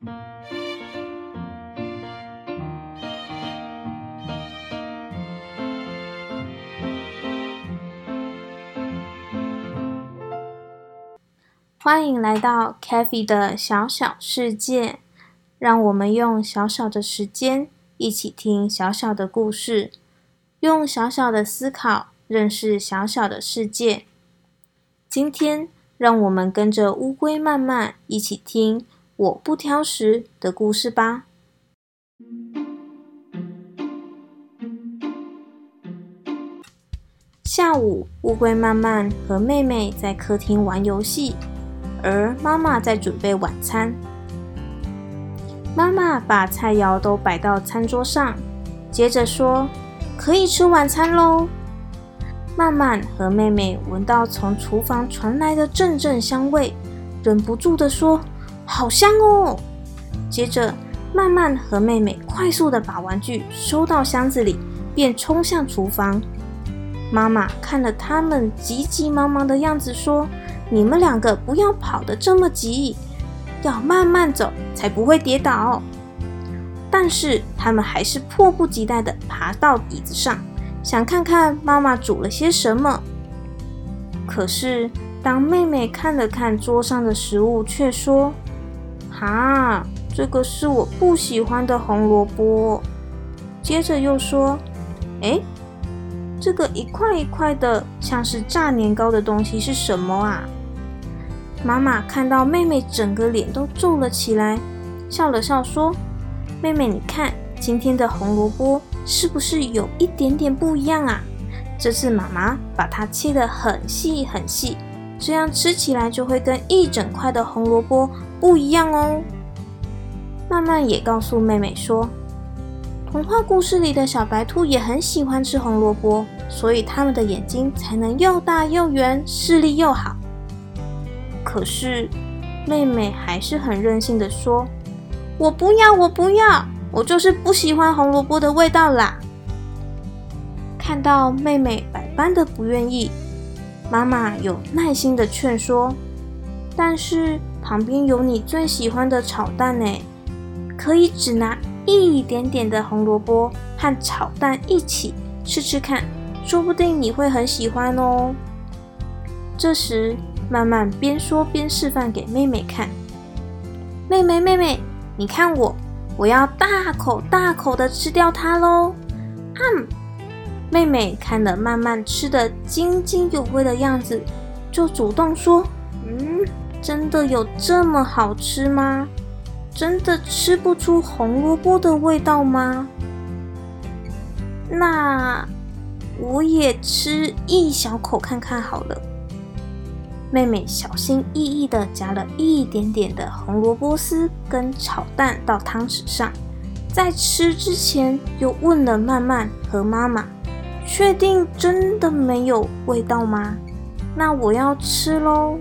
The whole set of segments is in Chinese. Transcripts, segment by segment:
欢迎来到 c a f e 的小小世界，让我们用小小的时间一起听小小的故事，用小小的思考认识小小的世界。今天，让我们跟着乌龟慢慢一起听“我不挑食”的故事吧。下午，乌龟慢慢和妹妹在客厅玩游戏。而妈妈在准备晚餐。妈妈把菜肴都摆到餐桌上，接着说：“可以吃晚餐喽。”曼曼和妹妹闻到从厨房传来的阵阵香味，忍不住的说：“好香哦！”接着，曼曼和妹妹快速的把玩具收到箱子里，便冲向厨房。妈妈看了他们急急忙忙的样子，说。你们两个不要跑得这么急，要慢慢走，才不会跌倒。但是他们还是迫不及待地爬到椅子上，想看看妈妈煮了些什么。可是当妹妹看了看桌上的食物，却说：“哈，这个是我不喜欢的红萝卜。”接着又说：“哎，这个一块一块的，像是炸年糕的东西是什么啊？”妈妈看到妹妹整个脸都皱了起来，笑了笑说：“妹妹，你看今天的红萝卜是不是有一点点不一样啊？这次妈妈把它切得很细很细，这样吃起来就会跟一整块的红萝卜不一样哦。”慢慢也告诉妹妹说：“童话故事里的小白兔也很喜欢吃红萝卜，所以它们的眼睛才能又大又圆，视力又好。”可是，妹妹还是很任性的说：“我不要，我不要，我就是不喜欢红萝卜的味道啦。”看到妹妹百般的不愿意，妈妈有耐心的劝说：“但是旁边有你最喜欢的炒蛋呢，可以只拿一点点的红萝卜和炒蛋一起吃吃看，说不定你会很喜欢哦。”这时。慢慢边说边示范给妹妹看。妹妹，妹妹，你看我，我要大口大口的吃掉它喽！嗯，妹妹看了慢慢吃的津津有味的样子，就主动说：“嗯，真的有这么好吃吗？真的吃不出红萝卜的味道吗？那我也吃一小口看看好了。”妹妹小心翼翼地夹了一点点的红萝卜丝跟炒蛋到汤匙上，在吃之前又问了曼曼和妈妈：“确定真的没有味道吗？”那我要吃喽。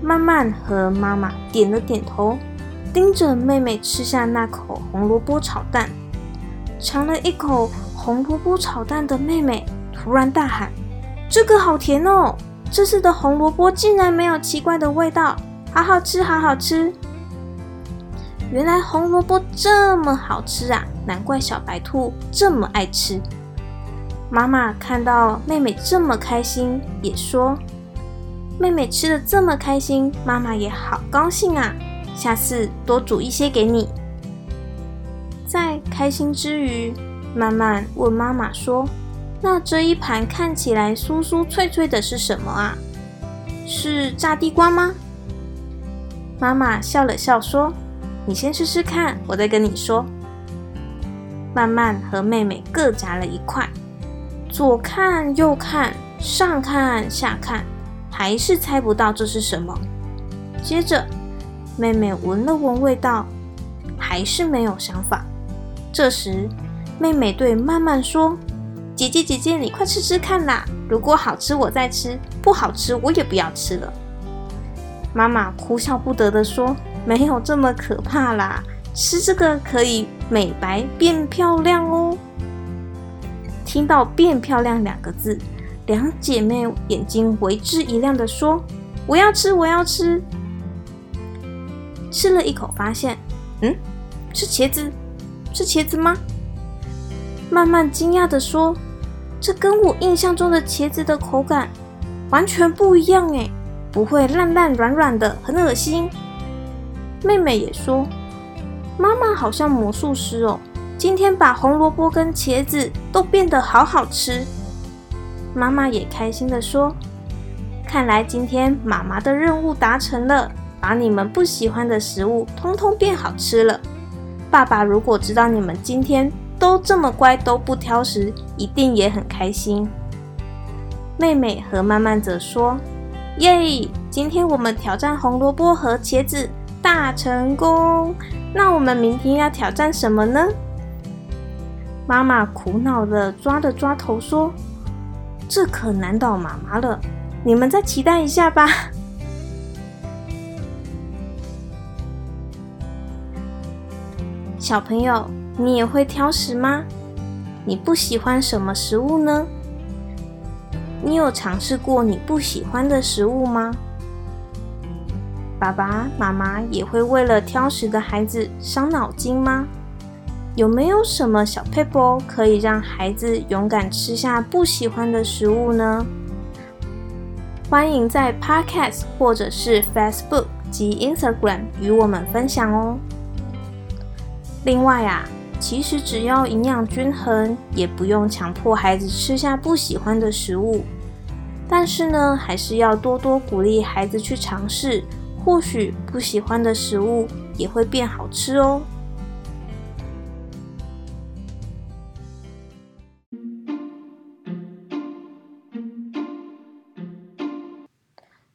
曼曼和妈妈点了点头，盯着妹妹吃下那口红萝卜炒蛋。尝了一口红萝卜炒蛋的妹妹突然大喊：“这个好甜哦！”这次的红萝卜竟然没有奇怪的味道，好好吃，好好吃！原来红萝卜这么好吃啊，难怪小白兔这么爱吃。妈妈看到妹妹这么开心，也说：“妹妹吃的这么开心，妈妈也好高兴啊，下次多煮一些给你。”在开心之余，慢慢问妈妈说。那这一盘看起来酥酥脆脆的是什么啊？是炸地瓜吗？妈妈笑了笑说：“你先吃吃看，我再跟你说。”慢慢和妹妹各夹了一块，左看右看，上看下看，还是猜不到这是什么。接着，妹妹闻了闻味道，还是没有想法。这时，妹妹对慢慢说。姐姐，姐姐，你快吃吃看啦！如果好吃，我再吃；不好吃，我也不要吃了。妈妈哭笑不得的说：“没有这么可怕啦，吃这个可以美白变漂亮哦。”听到“变漂亮”两个字，两姐妹眼睛为之一亮的说：“我要吃，我要吃！”吃了一口，发现，嗯，是茄子，是茄子吗？慢慢惊讶的说：“这跟我印象中的茄子的口感完全不一样哎，不会烂烂软软的，很恶心。”妹妹也说：“妈妈好像魔术师哦，今天把红萝卜跟茄子都变得好好吃。”妈妈也开心的说：“看来今天妈妈的任务达成了，把你们不喜欢的食物通通变好吃了。爸爸如果知道你们今天……”都这么乖，都不挑食，一定也很开心。妹妹和慢慢则说：“耶，今天我们挑战红萝卜和茄子，大成功！那我们明天要挑战什么呢？”妈妈苦恼的抓了抓头说：“这可难倒妈妈了，你们再期待一下吧。”小朋友。你也会挑食吗？你不喜欢什么食物呢？你有尝试过你不喜欢的食物吗？爸爸妈妈也会为了挑食的孩子伤脑筋吗？有没有什么小配波可以让孩子勇敢吃下不喜欢的食物呢？欢迎在 Podcast 或者是 Facebook 及 Instagram 与我们分享哦。另外啊。其实只要营养均衡，也不用强迫孩子吃下不喜欢的食物。但是呢，还是要多多鼓励孩子去尝试，或许不喜欢的食物也会变好吃哦。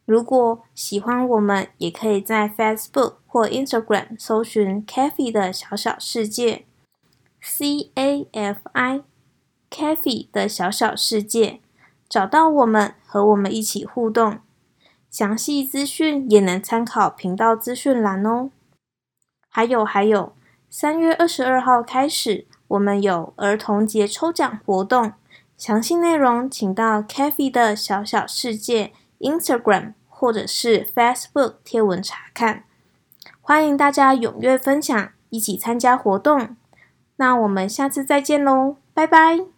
如果喜欢我们，也可以在 Facebook 或 Instagram 搜寻 “Cafe 的小小世界”。C A F I，Cafe 的小小世界，找到我们，和我们一起互动。详细资讯也能参考频道资讯栏哦。还有还有，三月二十二号开始，我们有儿童节抽奖活动，详细内容请到 Cafe 的小小世界 Instagram 或者是 Facebook 贴文查看。欢迎大家踊跃分享，一起参加活动。那我们下次再见喽，拜拜。